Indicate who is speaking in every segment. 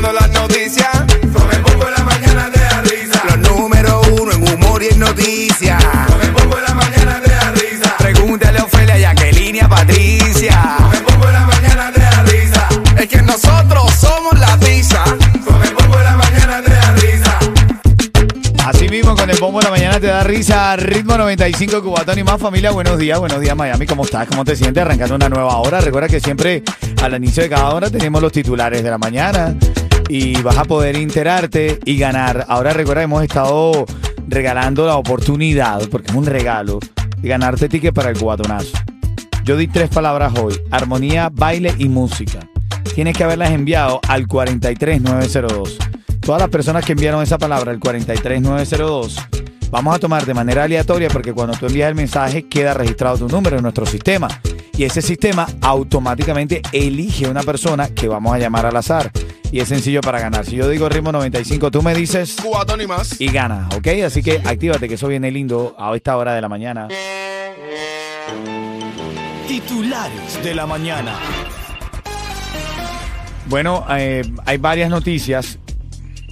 Speaker 1: escuchando las noticias.
Speaker 2: Con el bombo en la mañana te da risa. Los número uno en humor y en noticias. Con el bombo en la mañana te da risa.
Speaker 1: Pregúntale a Ofelia, Jacqueline y a Patricia.
Speaker 2: Con el bombo en la mañana te da risa.
Speaker 1: Es que nosotros somos la tiza.
Speaker 2: Con el bombo en la mañana te da risa.
Speaker 3: Así mismo, con el bombo de la mañana te da risa. Ritmo 95, Cubatón y más familia. Buenos días, buenos días, Miami. ¿Cómo estás? ¿Cómo te sientes? Arrancando una nueva hora. Recuerda que siempre al inicio de cada hora tenemos los titulares de la mañana y vas a poder enterarte y ganar. Ahora recuerda hemos estado regalando la oportunidad, porque es un regalo, de ganarte ticket para el cubatonazo. Yo di tres palabras hoy: armonía, baile y música. Tienes que haberlas enviado al 43902. Todas las personas que enviaron esa palabra al 43902, vamos a tomar de manera aleatoria porque cuando tú envías el mensaje queda registrado tu número en nuestro sistema. Y ese sistema automáticamente elige una persona que vamos a llamar al azar. Y es sencillo para ganar. Si yo digo ritmo 95, tú me dices
Speaker 4: Cubatón y más.
Speaker 3: y ganas, ¿ok? Así que actívate que eso viene lindo a esta hora de la mañana.
Speaker 1: Titulares de la mañana.
Speaker 3: Bueno, eh, hay varias noticias.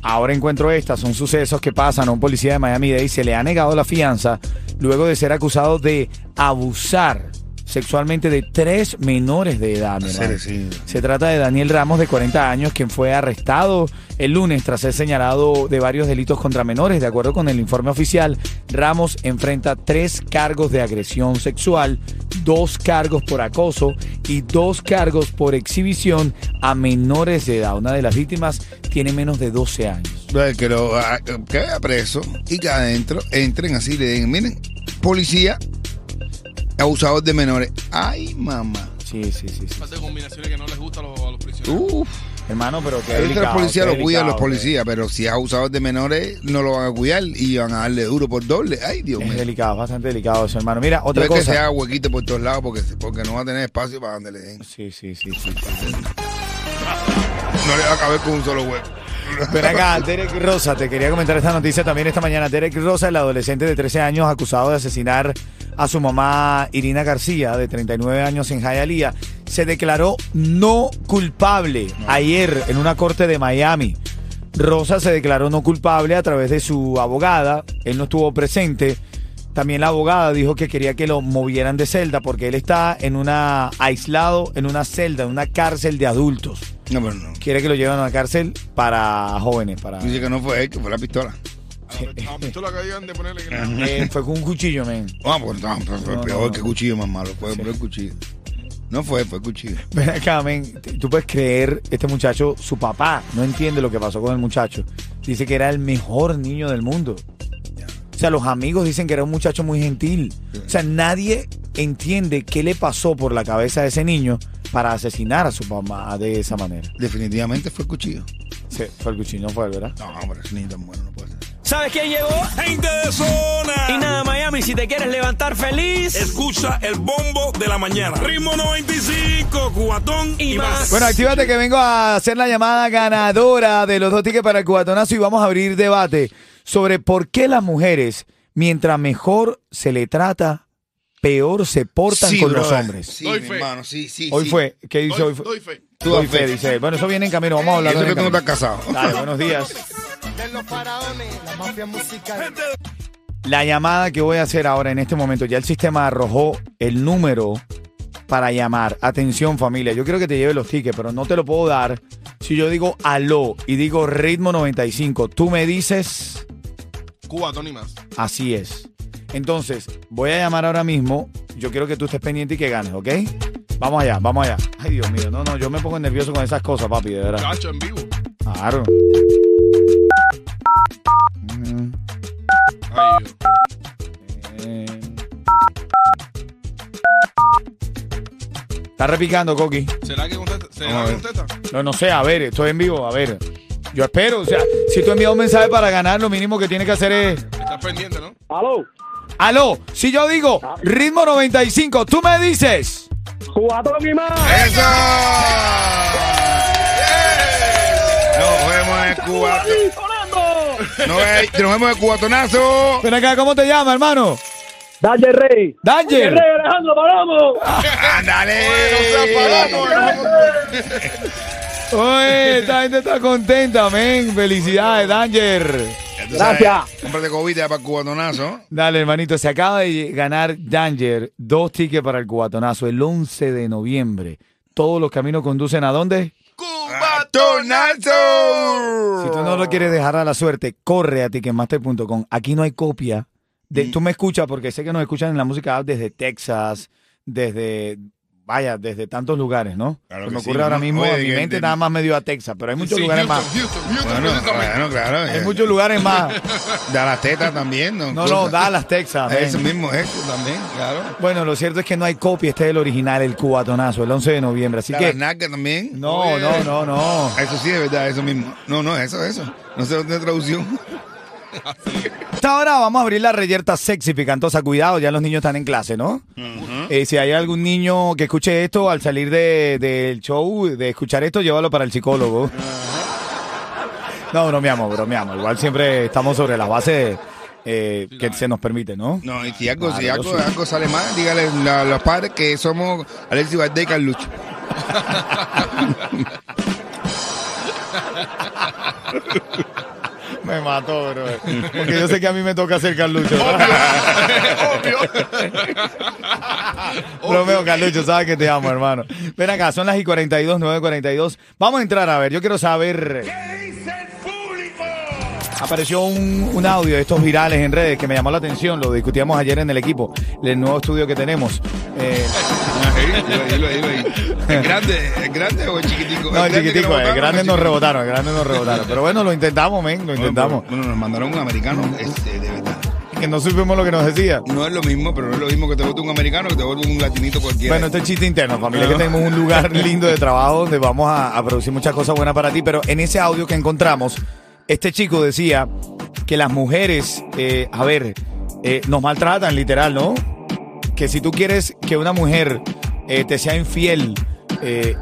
Speaker 3: Ahora encuentro estas, son sucesos que pasan a un policía de Miami-Dade. Se le ha negado la fianza luego de ser acusado de abusar sexualmente de tres menores de edad. mi hermano. Se trata de Daniel Ramos, de 40 años, quien fue arrestado el lunes tras ser señalado de varios delitos contra menores. De acuerdo con el informe oficial, Ramos enfrenta tres cargos de agresión sexual, dos cargos por acoso y dos cargos por exhibición a menores de edad. Una de las víctimas tiene menos de 12 años.
Speaker 4: Que lo ah, que vaya preso y que adentro entren así, le den, miren, policía, abusador de menores. Ay, mamá.
Speaker 3: Sí, sí, sí. sí.
Speaker 5: de combinaciones que no les gusta a los, a los prisioneros.
Speaker 4: Uf,
Speaker 3: Hermano, pero que
Speaker 4: ahorita los policías lo cuidan los policías, pero si es abusador de menores, no lo van a cuidar y van a darle duro por doble. Ay, Dios
Speaker 3: Es
Speaker 4: mío.
Speaker 3: delicado, bastante delicado eso, hermano. Mira, otra
Speaker 4: Debe que se
Speaker 3: cosa.
Speaker 4: haga huequito por todos lados porque, porque no va a tener espacio para donde le den.
Speaker 3: Sí, sí, sí, sí.
Speaker 4: No le va a caber con un solo huevo.
Speaker 3: Ven acá, Derek Rosa, te quería comentar esta noticia también esta mañana. Derek Rosa, el adolescente de 13 años acusado de asesinar a su mamá Irina García, de 39 años en Hialeah, se declaró no culpable ayer en una corte de Miami. Rosa se declaró no culpable a través de su abogada. Él no estuvo presente. También la abogada dijo que quería que lo movieran de celda porque él está en una aislado en una celda, en una cárcel de adultos.
Speaker 4: No, pero no.
Speaker 3: Quiere que lo lleven a una cárcel para jóvenes, para
Speaker 4: Dice que no fue él, que fue la pistola.
Speaker 5: A pistola que de ponerle.
Speaker 3: Eh, fue con un cuchillo, men.
Speaker 4: Ah, pues no, pues, fue
Speaker 3: No,
Speaker 4: peor
Speaker 3: no,
Speaker 4: que cuchillo más malo. Puede poner cuchillo. No fue, fue cuchillo.
Speaker 3: Ven acá, men. Tú puedes creer, este muchacho, su papá no entiende lo que pasó con el muchacho. Dice que era el mejor niño del mundo. O sea, los amigos dicen que era un muchacho muy gentil. O sea, nadie entiende qué le pasó por la cabeza a ese niño para asesinar a su mamá de esa manera.
Speaker 4: Definitivamente fue cuchillo.
Speaker 3: Sí, fue el cuchillo, no fue, ¿verdad?
Speaker 4: No, hombre, ese niño tan bueno no.
Speaker 1: ¿Sabes quién llegó?
Speaker 5: ¡Gente de zona!
Speaker 1: Y nada, Miami, si te quieres levantar feliz.
Speaker 5: Escucha el bombo de la mañana. Ritmo 95, cubatón y,
Speaker 1: Y
Speaker 5: más.
Speaker 1: más.
Speaker 3: Bueno, actívate que vengo a hacer la llamada ganadora de los dos tickets para el cubatonazo y vamos a abrir debate sobre por qué las mujeres, mientras mejor se le trata, peor se portan
Speaker 4: Sí,
Speaker 3: con los hombres.
Speaker 4: Sí,
Speaker 5: Doy
Speaker 4: mi
Speaker 5: fe.
Speaker 4: hermano, sí, sí.
Speaker 3: Hoy
Speaker 4: sí.
Speaker 3: fue, ¿qué dice
Speaker 5: Doy,
Speaker 3: hoy? Fue?
Speaker 5: doy fe.
Speaker 4: Tú
Speaker 3: Doy
Speaker 4: das
Speaker 3: fe,
Speaker 4: fe.
Speaker 3: dice él. Bueno, eso viene en camino. Vamos a hablar
Speaker 4: eso
Speaker 3: de
Speaker 4: que tú no estás casado.
Speaker 3: Dale, buenos días. La llamada que voy a hacer ahora en este momento, ya el sistema arrojó el número para llamar. Atención familia, yo quiero que te lleve los tickets, pero no te lo puedo dar si yo digo aló y digo ritmo 95. Tú me dices,
Speaker 6: Cuba, Tony más.
Speaker 3: así es. Entonces, voy a llamar ahora mismo. Yo quiero que tú estés pendiente y que ganes, ¿ok? Vamos allá, vamos allá. Ay, Dios mío, no, no, yo me pongo nervioso con esas cosas, papi, de verdad.
Speaker 6: Cacho en vivo.
Speaker 3: Claro. Eh. Está repicando, Coqui.
Speaker 6: ¿Será que contesta? ¿Será que contesta?
Speaker 3: No, no sé, a ver, estoy en vivo, a ver. Yo espero, o sea, si tú envías un mensaje para ganar, lo mínimo que tienes que hacer es...
Speaker 6: Estás pendiente, ¿no?
Speaker 7: Aló,
Speaker 3: Aló, si yo digo ritmo 95, tú me dices...
Speaker 7: Cubatón y más.
Speaker 4: ¡Eso! Nos vemos en Cuba. Nos, ve- nos vemos en Cubatonazo.
Speaker 3: Ven acá, ¿cómo te llamas, hermano?
Speaker 7: Dale, Rey.
Speaker 3: Danger.
Speaker 7: Rey, Alejandro, paramos.
Speaker 4: ¡Ándale!
Speaker 3: Oye, esta gente está contenta, men. Felicidades, Danger.
Speaker 7: Gracias.
Speaker 4: Cómprate cobita para el Cubatonazo.
Speaker 3: Dale, hermanito, se acaba de ganar Danger dos tickets para el cubatonazo el 11 de noviembre. Todos los caminos conducen a dónde? Si tú no lo quieres dejar a la suerte, corre a ticketmaster.com. Aquí no hay copia. De,
Speaker 4: Mm.
Speaker 3: Tú me escuchas porque sé que nos escuchan en la música desde Texas, desde, vaya, desde tantos lugares, ¿no?
Speaker 4: Claro
Speaker 3: Se me
Speaker 4: sí,
Speaker 3: ocurre ahora mismo,
Speaker 4: Oye,
Speaker 3: a mi mente
Speaker 4: de-
Speaker 3: nada más me dio a Texas, pero hay muchos
Speaker 6: Sí,
Speaker 3: lugares
Speaker 6: Houston,
Speaker 3: más.
Speaker 6: Houston, Houston,
Speaker 4: Bueno, bueno, claro.
Speaker 3: Hay
Speaker 4: ya.
Speaker 3: muchos lugares más.
Speaker 4: Da las tetas también, ¿no?
Speaker 3: No, no, Dallas, Texas. men.
Speaker 4: Eso mismo, eso también, claro.
Speaker 3: Bueno, lo cierto es que no hay copia, este es el original, el cubatonazo, el 11 de noviembre. Así que,
Speaker 4: también.
Speaker 3: no,
Speaker 6: Oye.
Speaker 3: no, no, no.
Speaker 4: Eso sí es verdad, eso mismo. No, no, eso, eso. No sé dónde es traducción.
Speaker 3: Hasta ahora vamos a abrir la reyerta sexy picantosa. Cuidado, ya los niños están en clase, ¿no? Eh, si hay algún niño que escuche esto al salir de- del show, de escuchar esto, llévalo para el psicólogo. No, bromeamos, bromeamos. Igual siempre estamos sobre las bases eh, que se nos permite, ¿no?
Speaker 4: No, y si algo, si algo, algo sale mal, dígale a los padres que somos Alexis Valdés y Carlucho.
Speaker 3: Me mató, bro. Porque yo sé que a mí me toca hacer Carlucho. Bromeo, Carlucho, sabes que te amo, hermano. Ven acá, son las y 42, 9 42. Vamos a entrar a ver, yo quiero saber. Apareció un, un audio de estos virales en redes que me llamó la atención, lo discutíamos ayer en el equipo, el nuevo estudio que tenemos. Eh,
Speaker 4: ¿Es grande, ¿Es grande o es chiquitico?
Speaker 3: no,
Speaker 4: que
Speaker 3: chiquitico, el
Speaker 4: rebotaron,
Speaker 3: grande
Speaker 4: ¿Es
Speaker 3: nos rebotaron, el grande nos rebotaron. Pero bueno, lo intentamos, men, lo intentamos.
Speaker 4: Bueno, nos mandaron un americano, este, de verdad.
Speaker 3: Que no supimos lo que nos decía.
Speaker 4: No es lo mismo, pero no es lo mismo que te vote un americano que te vote un latinito cualquiera.
Speaker 3: Bueno, este es chiste interno, familia, que tenemos un lugar lindo de trabajo donde vamos a, a producir muchas cosas buenas para ti, pero en ese audio que encontramos, este chico decía que las mujeres, eh, a ver, eh, nos maltratan, literal, ¿no? Que si tú quieres que una mujer eh, te sea infiel,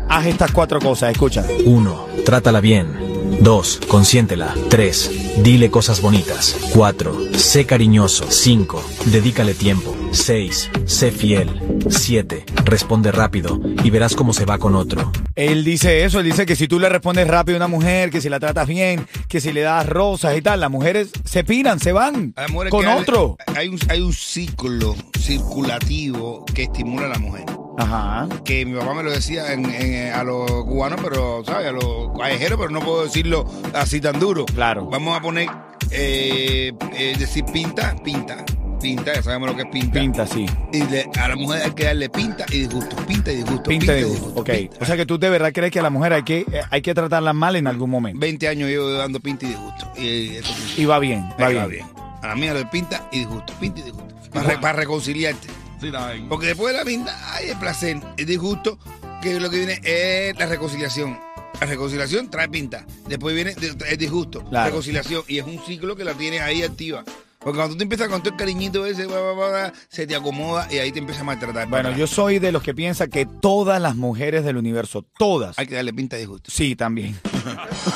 Speaker 3: haz estas cuatro cosas, escucha.
Speaker 8: 1. Trátala bien. 2. Consiéntela. 3. Dile cosas bonitas. 4. Sé cariñoso. 5. Dedícale tiempo. 6. Sé fiel. 7. Responde rápido y verás cómo se va con otro.
Speaker 3: Él dice eso, él dice que si tú le respondes rápido a una mujer, que si la tratas bien, que si le das rosas y tal, las mujeres se piran, se van con
Speaker 4: hay-
Speaker 3: otro.
Speaker 4: Hay un, hay un ciclo circulativo que estimula a la mujer.
Speaker 3: Ajá.
Speaker 4: que mi papá me lo decía en- en- a los cubanos, pero, ¿sabes? A los callejeros, pero no puedo decirlo así tan duro.
Speaker 3: Claro.
Speaker 4: Vamos a poner, eh, eh, decir pinta, pinta, pinta, ya sabemos lo que es pinta.
Speaker 3: Pinta, sí.
Speaker 4: Y le- a la mujer hay que darle pinta y disgusto, pinta y disgusto.
Speaker 3: Pinta de gusto.
Speaker 4: disgusto,
Speaker 3: Ok.
Speaker 4: pinta.
Speaker 3: O sea que tú de verdad crees que a la mujer hay que, eh, hay que tratarla mal en algún momento.
Speaker 4: 20 años llevo dando pinta y disgusto. Y funciona.
Speaker 3: Y va bien, va bien.
Speaker 4: A la mía le pinta y disgusto, pinta y disgusto. Para, re- para reconciliarte.
Speaker 6: Sí.
Speaker 4: Porque después de la pinta hay el placer, el disgusto, que lo que viene es la reconciliación. La reconciliación trae pinta. Después viene de- el disgusto,
Speaker 3: Claro.
Speaker 4: reconciliación. Y es un ciclo que la tienes ahí activa. Porque cuando tú te empiezas con todo el cariñito ese, va, va, va, se te acomoda y ahí te empieza a maltratar.
Speaker 3: Bueno, yo soy de los que piensa que todas las mujeres del universo, todas,
Speaker 4: Hay que darle pinta y disgusto.
Speaker 3: sí, también,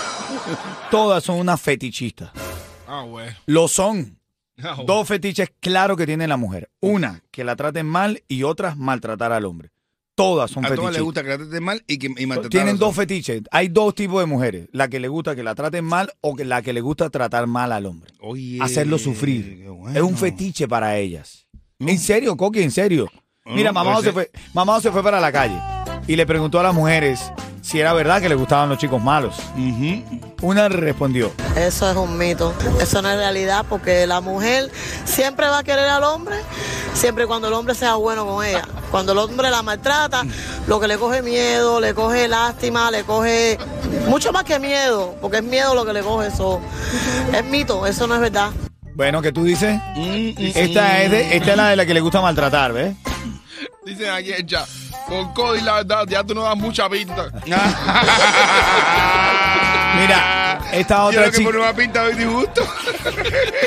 Speaker 3: todas son unas fetichistas.
Speaker 6: Ah, güey.
Speaker 3: Lo son.
Speaker 6: Ah, güey.
Speaker 3: Dos fetiches claros que tiene la mujer. Una, que la traten mal y otra, maltratar al hombre. Todas son
Speaker 4: A todas les
Speaker 3: fetiches.
Speaker 4: gusta que la traten mal y que y maltratar
Speaker 3: Tienen dos fetiches. Hay dos tipos de mujeres. La que le gusta que la traten mal o que la que le gusta tratar mal al hombre.
Speaker 4: Oye,
Speaker 3: Hacerlo sufrir. Es un fetiche para ellas. En serio, Coqui, en serio. Mira,
Speaker 4: Mm,
Speaker 3: mamá
Speaker 4: pues
Speaker 3: se fue, mamá se fue para la calle y le preguntó a las mujeres si era verdad que le gustaban los chicos malos. Una respondió,
Speaker 9: Eso es un mito, eso no es realidad porque la mujer siempre va a querer al hombre, siempre y cuando el hombre sea bueno con ella. Cuando el hombre la maltrata, lo que le coge miedo, le coge lástima, le coge mucho más que miedo, porque es miedo lo que le coge eso. Es mito, eso no es verdad.
Speaker 3: bueno, ¿qué tú dices?
Speaker 4: Mm, mm,
Speaker 3: Esta es, de, esta es la de la que le gusta maltratar, ¿ves?
Speaker 6: Dicen aquí ya. Con Cody, la verdad, ya tú no das mucha pinta.
Speaker 3: Mira, esta
Speaker 4: Yo
Speaker 3: otra
Speaker 4: creo que
Speaker 3: chica...
Speaker 4: por una pinta doy disgusto.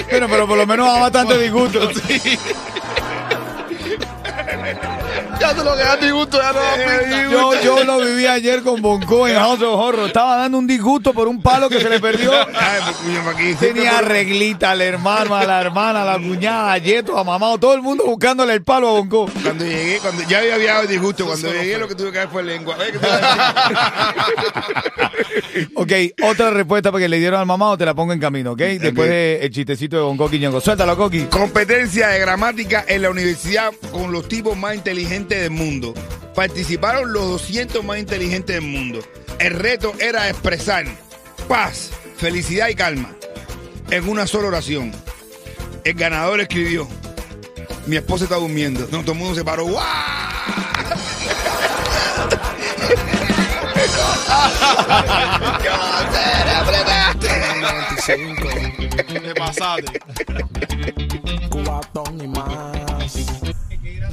Speaker 3: Bueno, pero por lo menos da bastante disgusto.
Speaker 6: Ya tú lo que das disgusto, ya no pinta.
Speaker 3: Yo, yo lo viví ayer con Bonco en House of Horror. Estaba dando un disgusto por un palo que se le perdió. Tenía reglita al hermano, a la hermana, a la cuñada, a Yeto, a mamá, todo el mundo buscándole el palo a Bonco.
Speaker 4: Cuando llegué, cuando ya había viajado disgusto, cuando llegué lo que tuve que dar fue lengua. Ay, ¿qué te?
Speaker 3: Ok, otra respuesta porque le dieron al mamá o te la pongo en camino, ¿ok? Después del chistecito de Bonco Quiñongo. Suéltalo, Coqui.
Speaker 4: Competencia de gramática en la universidad con los tipos más inteligentes del mundo. Participaron los 200 más inteligentes del mundo. El reto era expresar paz, felicidad y calma en una sola oración. El ganador escribió: Mi esposa está durmiendo. No, todo el mundo se paró.
Speaker 6: Te pasaste.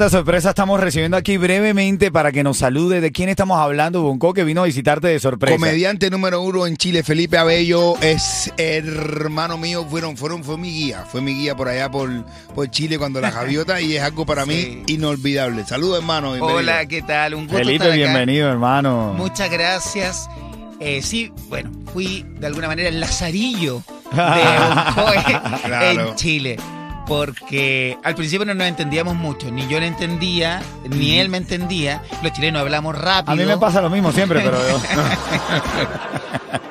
Speaker 3: Esta sorpresa estamos recibiendo aquí brevemente para que nos salude. ¿De quién estamos hablando, Bonco, que vino a visitarte de sorpresa?
Speaker 4: Comediante número uno en Chile, Felipe Abello, es hermano mío, fueron, fueron, fue mi guía, fue mi guía por allá por, por Chile cuando la javiota y es algo para mí inolvidable. Saludos hermano. bienvenido.
Speaker 10: Hola, ¿qué tal? Un gusto
Speaker 3: Felipe,
Speaker 10: estar acá.
Speaker 3: bienvenido, hermano.
Speaker 10: Muchas gracias. Eh, sí, bueno, fui de alguna manera el lazarillo de Boncoe
Speaker 4: Claro.
Speaker 10: en Chile. Porque al principio no nos entendíamos mucho, ni yo le entendía, ni él me entendía. Los chilenos hablamos rápido.
Speaker 3: A mí me pasa lo mismo siempre, pero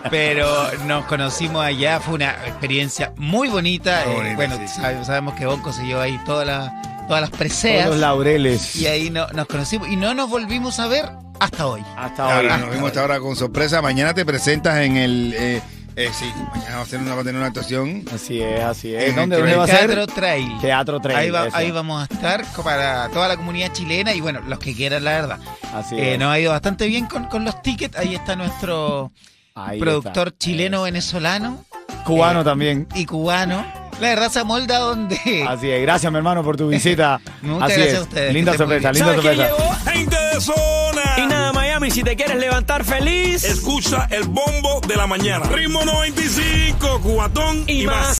Speaker 10: pero nos conocimos allá, fue una experiencia muy bonita.
Speaker 4: Muy
Speaker 10: eh, bueno,
Speaker 4: sí, sí.
Speaker 10: sabe- sabemos que Bonco se llevó ahí toda la- todas las
Speaker 3: todos
Speaker 10: preseas.
Speaker 3: los laureles.
Speaker 10: Y ahí no- nos conocimos y no nos volvimos a ver hasta hoy.
Speaker 3: Hasta
Speaker 4: Claro,
Speaker 3: ahora.
Speaker 4: nos vimos hasta ahora con sorpresa. Mañana te presentas en el. Eh, eh, sí, mañana va a, tener una, va a tener una actuación.
Speaker 3: Así es, así es.
Speaker 4: En
Speaker 3: ¿Dónde, dónde va a
Speaker 10: Teatro
Speaker 3: ser?
Speaker 10: Trail.
Speaker 3: Teatro Trail.
Speaker 10: Ahí, va-
Speaker 3: eso.
Speaker 10: ahí vamos a estar para toda la comunidad chilena y bueno, los que quieran, la verdad.
Speaker 3: Así
Speaker 10: Eh,
Speaker 3: es.
Speaker 10: nos ha ido bastante bien con, con los tickets. Ahí está nuestro
Speaker 3: Ahí
Speaker 10: productor chileno-venezolano
Speaker 3: Cubano
Speaker 10: eh,
Speaker 3: también.
Speaker 10: y cubano. La verdad se amolda donde...
Speaker 3: Así es. Gracias, mi hermano, por tu visita.
Speaker 10: Muchas
Speaker 3: Así
Speaker 10: gracias
Speaker 3: es.
Speaker 10: a ustedes,
Speaker 3: Linda sorpresa, linda
Speaker 1: ¿Sabe quién
Speaker 3: sorpresa.
Speaker 5: Gente de zona.
Speaker 1: Y nada, Miami, si te quieres levantar feliz
Speaker 5: Escucha el bombo de la mañana. Ritmo 95, cubatón y,
Speaker 1: y
Speaker 5: más.
Speaker 1: más.